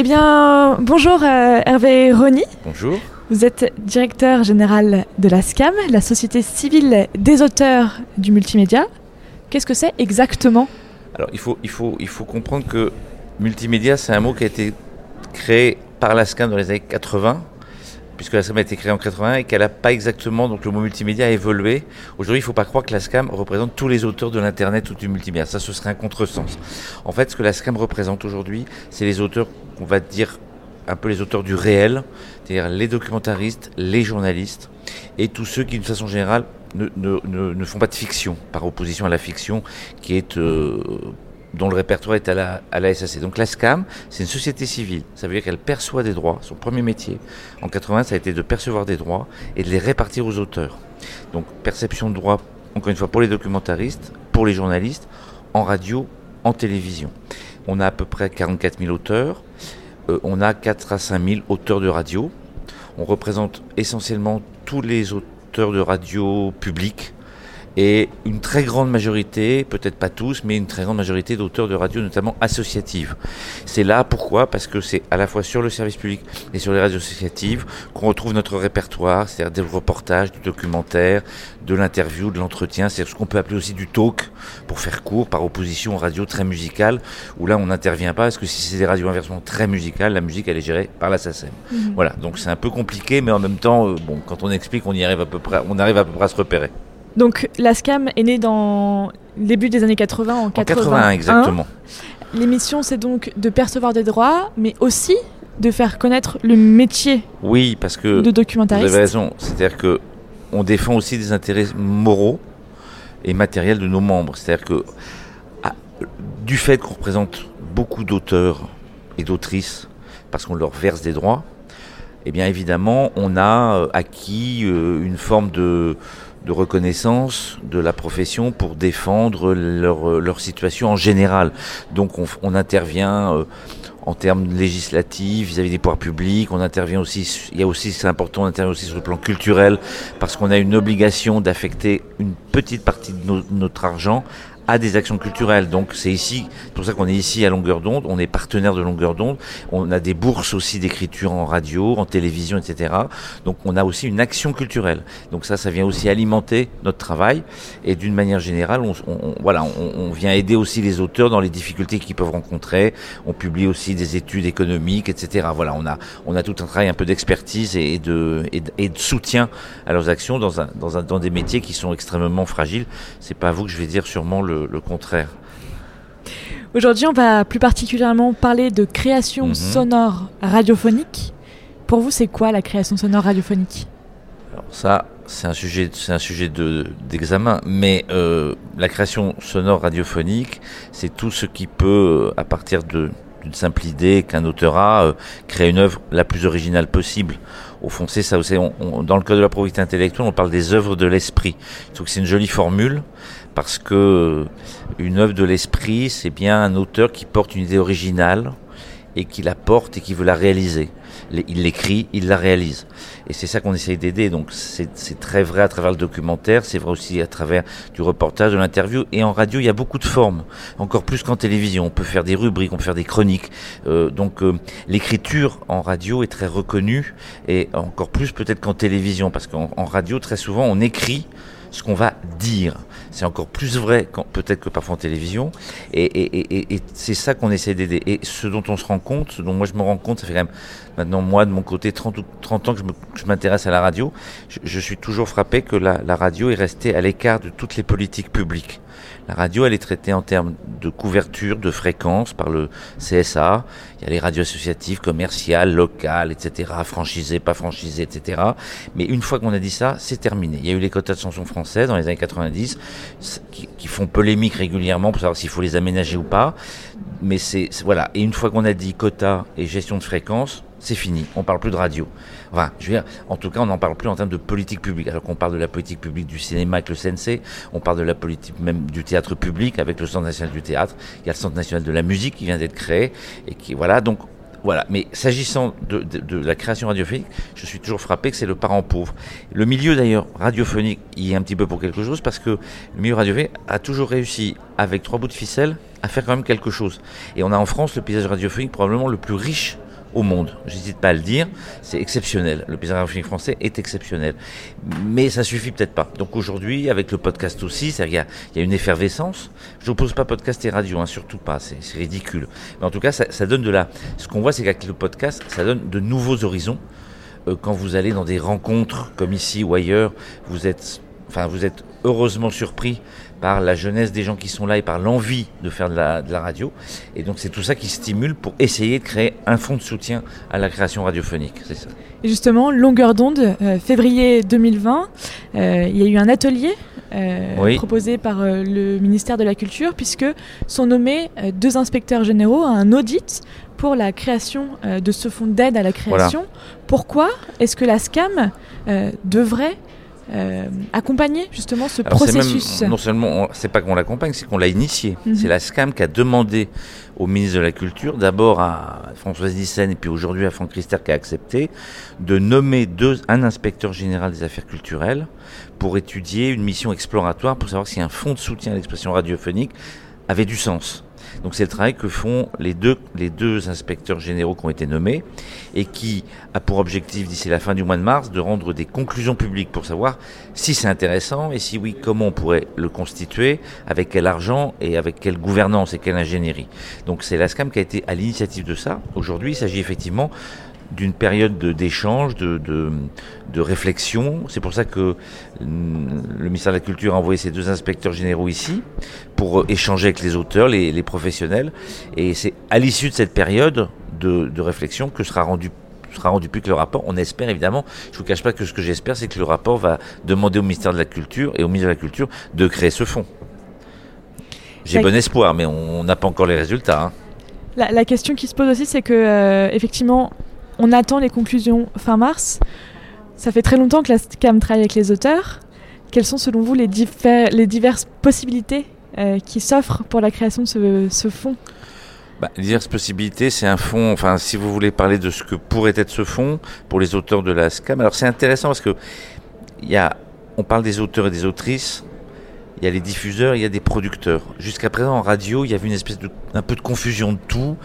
Eh bien, bonjour euh, Hervé Rony. Bonjour. Vous êtes directeur général de la SCAM, la Société civile des auteurs du multimédia. Qu'est-ce que c'est exactement? Alors, il faut, il, faut, il faut comprendre que multimédia, c'est un mot qui a été créé par la SCAM dans les années 80 puisque la SCAM a été créée en 80 et qu'elle n'a pas exactement, donc le mot multimédia a évolué. Aujourd'hui, il ne faut pas croire que la SCAM représente tous les auteurs de l'Internet ou du multimédia. Ça, ce serait un contresens. En fait, ce que la SCAM représente aujourd'hui, c'est les auteurs, on va dire, un peu les auteurs du réel, c'est-à-dire les documentaristes, les journalistes et tous ceux qui, de façon générale, ne, ne, ne, font pas de fiction, par opposition à la fiction qui est euh, dont le répertoire est à la, à la SAC. Donc la SCAM, c'est une société civile. Ça veut dire qu'elle perçoit des droits. Son premier métier en 80, ça a été de percevoir des droits et de les répartir aux auteurs. Donc perception de droits, encore une fois, pour les documentaristes, pour les journalistes, en radio, en télévision. On a à peu près 44 000 auteurs. Euh, on a 4 à 5 000 auteurs de radio. On représente essentiellement tous les auteurs de radio publics et une très grande majorité, peut-être pas tous, mais une très grande majorité d'auteurs de radio, notamment associatives. C'est là pourquoi? Parce que c'est à la fois sur le service public et sur les radios associatives qu'on retrouve notre répertoire, c'est-à-dire des reportages, du documentaire, de l'interview, de l'entretien, c'est ce qu'on peut appeler aussi du talk, pour faire court, par opposition aux radios très musicales, où là on n'intervient pas, parce que si c'est des radios inversement très musicales, la musique elle est gérée par la SACEM. Mhm. Voilà, donc c'est un peu compliqué, mais en même temps, euh, bon, quand on explique, on y arrive à peu près, on arrive à peu près à se repérer. Donc la SCAM est née dans le début des années 80, en, 81. exactement. L'émission, c'est donc de percevoir des droits, mais aussi de faire connaître le métier oui, parce que de documentariste. Vous avez raison. C'est-à-dire que on défend aussi des intérêts moraux et matériels de nos membres. C'est-à-dire que ah, du fait qu'on représente beaucoup d'auteurs et d'autrices, parce qu'on leur verse des droits, eh bien évidemment, on a euh, acquis euh, une forme de de reconnaissance de la profession pour défendre leur, euh, situation en général. Donc on, on intervient euh, en termes législatifs vis-à-vis des pouvoirs publics, on intervient aussi, il y a aussi, c'est important, on intervient aussi sur le plan culturel parce qu'on a une obligation d'affecter une petite partie de notre argent à des actions culturelles. Donc c'est ici, c'est pour ça qu'on est ici à longueur d'onde, on est partenaire de longueur d'onde, on a des bourses aussi d'écriture en radio, en télévision, etc. Donc on a aussi une action culturelle. Donc ça, ça vient aussi alimenter notre travail et d'une manière générale, on, voilà, on, vient aider aussi les auteurs dans les difficultés qu'ils peuvent rencontrer. On publie aussi des études économiques, etc. Voilà, on a, on a tout un travail un peu d'expertise et de, et de, soutien à leurs actions dans, un, dans, un, dans des métiers qui sont extrêmement fragiles. C'est pas à vous que je vais dire sûrement le le, contraire. Aujourd'hui, on va plus particulièrement parler de création mhm. sonore radiophonique. Pour vous, c'est quoi la création sonore radiophonique? Alors ça, c'est un sujet, c'est un sujet d'examen. mais euh, la création sonore radiophonique, c'est tout ce qui peut, à partir d'une simple idée qu'un auteur a, euh, créer une œuvre la plus originale possible. Au fond, c'est ça. dans le cas de la propriété intellectuelle, on parle des œuvres de l'esprit. Donc c'est une jolie formule, parce que une œuvre de l'esprit, c'est bien un auteur qui porte une idée originale et qui la porte et qui veut la réaliser. Il l'écrit, il la réalise. Et c'est ça qu'on essaye d'aider. Donc c'est très vrai à travers le documentaire, c'est vrai aussi à travers du reportage, de l'interview. Et en radio, il y a beaucoup de formes, encore plus qu'en télévision. On peut faire des rubriques, on peut faire des chroniques. Euh, donc euh, l'écriture en radio est très reconnue et encore plus peut-être qu'en télévision, parce qu'en radio, très souvent, on écrit ce qu'on va dire. C'est encore plus vrai peut-être que parfois en télévision. Et, c'est ça qu'on essaie d'aider. Et ce dont on se rend compte, ce dont moi je me rends compte, ça fait quand même maintenant moi de mon côté 30, 30 ans que je m'intéresse à la radio, je, suis toujours frappé que la radio est restée à l'écart de toutes les politiques publiques. La radio, elle est traitée en termes de couverture, de fréquence par le CSA. Il y a les radios associatives, commerciales, locales, etc., franchisées, pas franchisées, etc. Mais une fois qu'on a dit ça, c'est terminé. Il y a eu les quotas de chansons françaises dans les années 90 qui, font polémique régulièrement pour savoir s'il faut les aménager ou pas. Mais c'est voilà. Et une fois qu'on a dit quotas et gestion de fréquence, c'est fini. On parle plus de radio. Enfin, je veux dire, en tout cas, on n'en parle plus en termes de politique publique. Alors qu'on parle de la politique publique du cinéma avec le CNC, on parle de la politique même du théâtre public avec le Centre national du théâtre. Il y a le Centre national de la musique qui vient d'être créé et qui, voilà. Donc, voilà. Mais s'agissant de, de, la création radiophonique, je suis toujours frappé que c'est le parent pauvre. Le milieu d'ailleurs radiophonique y est un petit peu pour quelque chose parce que le milieu radiophonique a toujours réussi avec trois bouts de ficelle à faire quand même quelque chose. Et on a en France le paysage radiophonique probablement le plus riche au monde. J'hésite pas à le dire, c'est exceptionnel. Le paysage français est exceptionnel. Mais ça suffit peut-être pas. Donc aujourd'hui, avec le podcast aussi, il y, y a une effervescence. Je n'oppose pas podcast et radio, hein, surtout pas, c'est ridicule. Mais en tout cas, ça, ça donne de la... Ce qu'on voit, c'est qu'avec le podcast, ça donne de nouveaux horizons. Euh, quand vous allez dans des rencontres comme ici ou ailleurs, vous êtes, enfin, vous êtes heureusement surpris par la jeunesse des gens qui sont là et par l'envie de faire de la, de la, radio. Et donc c'est tout ça qui stimule pour essayer de créer un fonds de soutien à la création radiophonique. C'est ça. Et justement, longueur d'onde, euh, février 2020, euh, il y a eu un atelier euh, oui. proposé par euh, le ministère de la Culture, puisque sont nommés euh, deux inspecteurs généraux à un audit pour la création de ce fonds d'aide à la création. Voilà. Pourquoi est-ce que la SCAM devrait euh, accompagner justement ce Alors processus même, Non seulement, c'est pas qu'on l'accompagne, c'est qu'on l'a initié. Mm -hmm. C'est la SCAM qui a demandé au ministre de la Culture, d'abord à Françoise Nissen et puis aujourd'hui à Franck Rister qui a accepté, de nommer deux, un inspecteur général des affaires culturelles pour étudier une mission exploratoire pour savoir si un fonds de soutien à l'expression radiophonique avait du sens. Donc c'est le travail que font les deux, inspecteurs généraux qui ont été nommés et qui a pour objectif d'ici la fin du mois de mars de rendre des conclusions publiques pour savoir si c'est intéressant et si oui, comment on pourrait le constituer, avec quel argent et avec quelle gouvernance et quelle ingénierie. Donc c'est l'ASCAM qui a été à l'initiative de ça. Aujourd'hui, il s'agit effectivement d'une période d'échange, de, de, de, réflexion. C'est pour ça que le ministère de la Culture a envoyé ses deux inspecteurs généraux ici pour échanger avec les auteurs, les, les professionnels. Et c'est à l'issue de cette période de, de réflexion que sera rendu sera rendu public le rapport. On espère évidemment, je ne vous cache pas que ce que j'espère, c'est que le rapport va demander au ministère de la Culture et au ministre de la Culture de créer ce fonds. J'ai bon espoir, mais on n'a pas encore les résultats. Hein. La, la, question qui se pose aussi, c'est que euh, effectivement, on attend les conclusions fin mars. Ça fait très longtemps que la SCAM travaille avec les auteurs. Quelles sont selon vous les, diverses possibilités euh, qui s'offrent pour la création de ce, ce fonds? Bah, diverses possibilités, c'est un fonds, enfin si vous voulez parler de ce que pourrait être ce fonds pour les auteurs de la SCAM, alors c'est intéressant parce que y a, on parle des auteurs et des autrices, il y a les diffuseurs, il y a des producteurs. Jusqu'à présent, en radio, il y avait une espèce de, un peu de confusion de tout.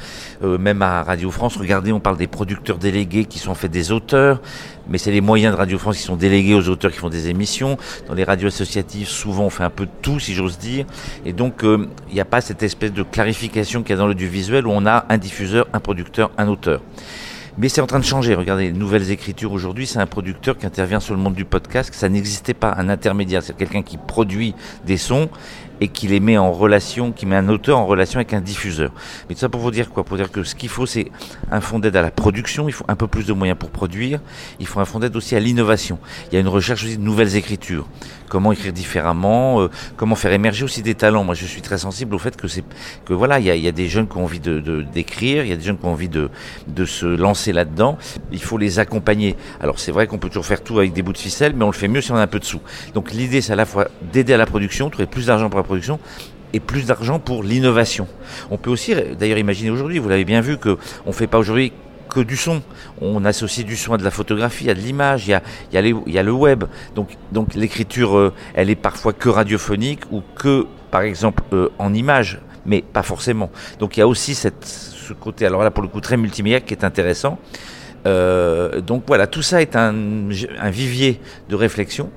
Euh, même à Radio France, regardez, on parle des producteurs délégués qui sont en fait des auteurs, mais c'est les moyens de Radio France qui sont délégués aux auteurs qui font des émissions. Dans les radios associatives, souvent, on fait un peu de tout, si j'ose dire. Et donc, euh, il n'y a pas cette espèce de clarification qu'il y a dans l'audiovisuel où on a un diffuseur, un producteur, un auteur. Mais c'est en train de changer. Regardez, les nouvelles écritures aujourd'hui, c'est un producteur qui intervient sur le monde du podcast. Ça n'existait pas, un intermédiaire. C'est quelqu'un qui produit des sons et qui les met en relation, qui met un auteur en relation avec un diffuseur. Mais tout ça pour vous dire quoi? Pour dire que ce qu'il faut, c'est un fonds d'aide à la production, il faut un peu plus de moyens pour produire, il faut un fonds d'aide aussi à l'innovation. Il y a une recherche aussi de nouvelles écritures. Comment écrire différemment, euh, comment faire émerger aussi des talents. Moi, je suis très sensible au fait que c'est que voilà, il y, a, des jeunes qui ont envie de d'écrire, il y a des jeunes qui ont envie de de se lancer là-dedans. Il faut les accompagner. Alors c'est vrai qu'on peut toujours faire tout avec des bouts de ficelle, mais on le fait mieux si on a un peu de sous. Donc l'idée, c'est à la fois d'aider à la production, trouver plus d'argent pour la production et plus d'argent pour l'innovation. On peut aussi d'ailleurs imaginer aujourd'hui, vous l'avez bien vu, que on fait pas aujourd'hui que du son. On associe du son à de la photographie, à de l'image, il y a, le web. Donc, donc l'écriture, euh, elle est parfois que radiophonique ou que, par exemple, euh, en image, mais pas forcément. Donc il y a aussi ce côté, alors là pour le coup très multimédia qui est intéressant. Euh, donc voilà, tout ça est un vivier de réflexion.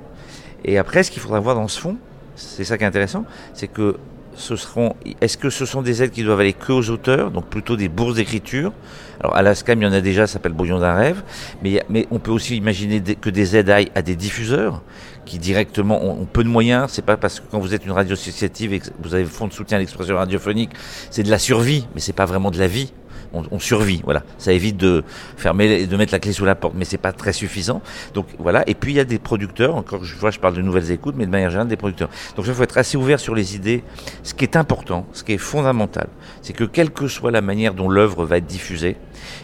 Et après, ce qu'il faudra voir dans ce fond, c'est ça qui est intéressant, c'est que ce seront, est-ce que ce sont des aides qui doivent aller que aux auteurs, donc plutôt des bourses d'écriture? Alors à l'ASCAM, il y en a déjà, ça s'appelle Brouillon d'un rêve, mais, mais on peut aussi imaginer que des aides aillent à des diffuseurs qui directement ont, peu de moyens. C'est pas parce que quand vous êtes une radio associative et que vous avez fonds de soutien à l'expression radiophonique, c'est de la survie, mais c'est pas vraiment de la vie on, on, survit. Voilà, ça évite de fermer, de mettre la clé sous la porte, mais c'est pas très suffisant. Donc voilà. Et puis il y a des producteurs. Encore, je vois, je parle de nouvelles écoutes, mais de manière générale des producteurs. Donc il faut être assez ouvert sur les idées. Ce qui est important, ce qui est fondamental, c'est que quelle que soit la manière dont l'œuvre va être diffusée,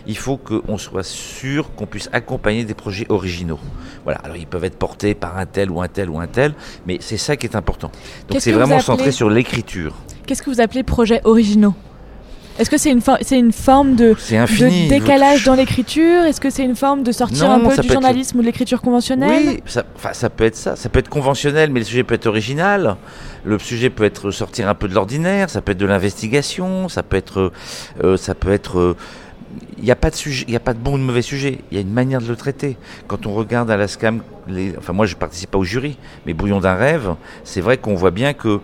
il faut qu'on soit sûr qu'on puisse accompagner des projets originaux. Voilà. Alors ils peuvent être portés par un tel ou un tel ou un tel, mais c'est ça qui est important. Donc c'est vraiment centré sur l'écriture. Qu'est-ce que vous appelez projets originaux? Est-ce que c'est une, c'est une forme de, infini, de décalage dans l'écriture? Est-ce que c'est une forme de sortir non, un peu du journalisme être... ou de l'écriture conventionnelle? Oui, ça, ça, peut être ça. Ça peut être conventionnel, mais le sujet peut être original. Le sujet peut être sortir un peu de l'ordinaire. Ça peut être de l'investigation. Ça peut être, euh, ça peut être euh, il n'y a pas de sujet, il n'y a pas de bon ou de mauvais sujet. Il y a une manière de le traiter. Quand on regarde à la SCAM, les, enfin moi je participe pas au jury, mais Bouillon d'un rêve, c'est vrai qu'on voit bien que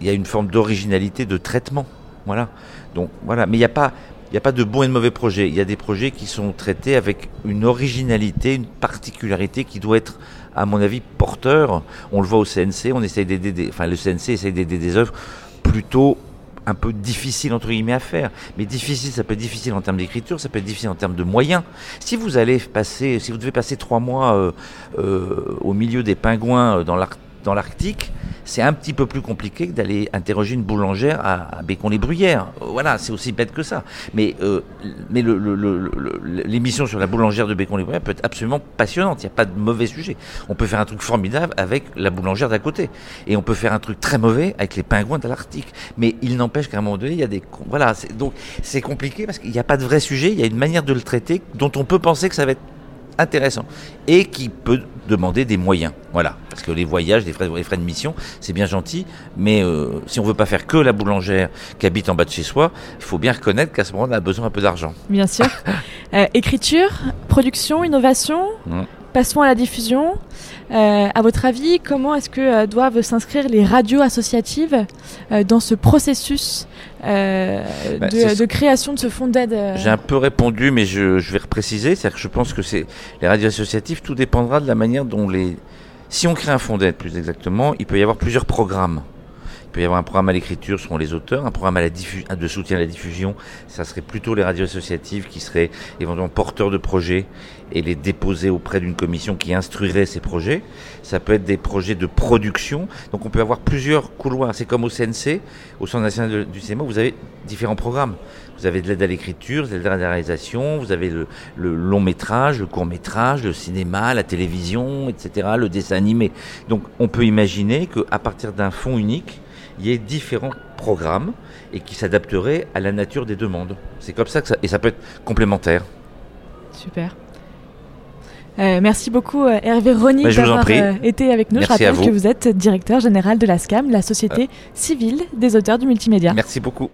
il y a une forme d'originalité de traitement. Voilà. Donc voilà, mais il n'y a pas, il n'y a pas de bon et de mauvais projets. Il y a des projets qui sont traités avec une originalité, une particularité qui doit être, à mon avis, porteur. On le voit au CNC, on essaye d'aider, le CNC essaye d'aider des œuvres plutôt un peu difficile entre guillemets à faire. Mais difficile, ça peut être difficile en termes d'écriture, ça peut être difficile en termes de moyens. Si vous allez passer, si vous devez passer trois mois euh, euh, au milieu des pingouins euh, dans l'Arctique, c'est un petit peu plus compliqué que d'aller interroger une boulangère à, Bécon-les-Bruyères. Voilà, c'est aussi bête que ça. Mais, euh, mais l'émission sur la boulangère de Bécon-les-Bruyères peut être absolument passionnante. Il n'y a pas de mauvais sujet. On peut faire un truc formidable avec la boulangère d'à côté. Et on peut faire un truc très mauvais avec les pingouins de l'Arctique. Mais il n'empêche qu'à un moment donné, il y a des... Voilà, donc c'est compliqué parce qu'il n'y a pas de vrai sujet. Il y a une manière de le traiter dont on peut penser que ça va être intéressant et qui peut demander des moyens. Voilà, parce que les voyages, les frais, les frais de mission, c'est bien gentil, mais euh, si on veut pas faire que la boulangère qui habite en bas de chez soi, il faut bien reconnaître qu'à ce moment, on a besoin un peu d'argent. Bien sûr. Euh, écriture, production, innovation? Mmh. Passons à la diffusion. Euh, à votre avis, comment est-ce que doivent s'inscrire les radios associatives dans ce processus bah, de, création de ce fonds d'aide J'ai un peu répondu, mais je, je vais repréciser. C'est-à-dire que je pense que c'est les radios associatives, tout dépendra de la manière dont les, si on crée un fonds d'aide, plus exactement, il peut y avoir plusieurs programmes. Il peut y avoir un programme à l'écriture, seront les auteurs, un programme à la de soutien à la diffusion, ça serait plutôt les radios associatives qui seraient éventuellement porteurs de projets et les déposer auprès d'une commission qui instruirait ces projets. Ça peut être des projets de production, donc on peut avoir plusieurs couloirs. C'est comme au CNC, au Centre national du cinéma, vous avez différents programmes. Vous avez de l'aide à l'écriture, de l'aide à la réalisation, vous avez le, long métrage, le court métrage, le cinéma, la télévision, etc., le dessin animé. Donc on peut imaginer qu'à partir d'un fonds unique, il y ait différents programmes et qui s'adapteraient à la nature des demandes. C'est comme ça que ça, et ça peut être complémentaire. Super. Euh, merci beaucoup euh, Hervé Rony bah, d'avoir euh, été avec nous. Je rappelle que vous êtes directeur général de la SCAM, la Société civile des auteurs du multimédia. Merci beaucoup.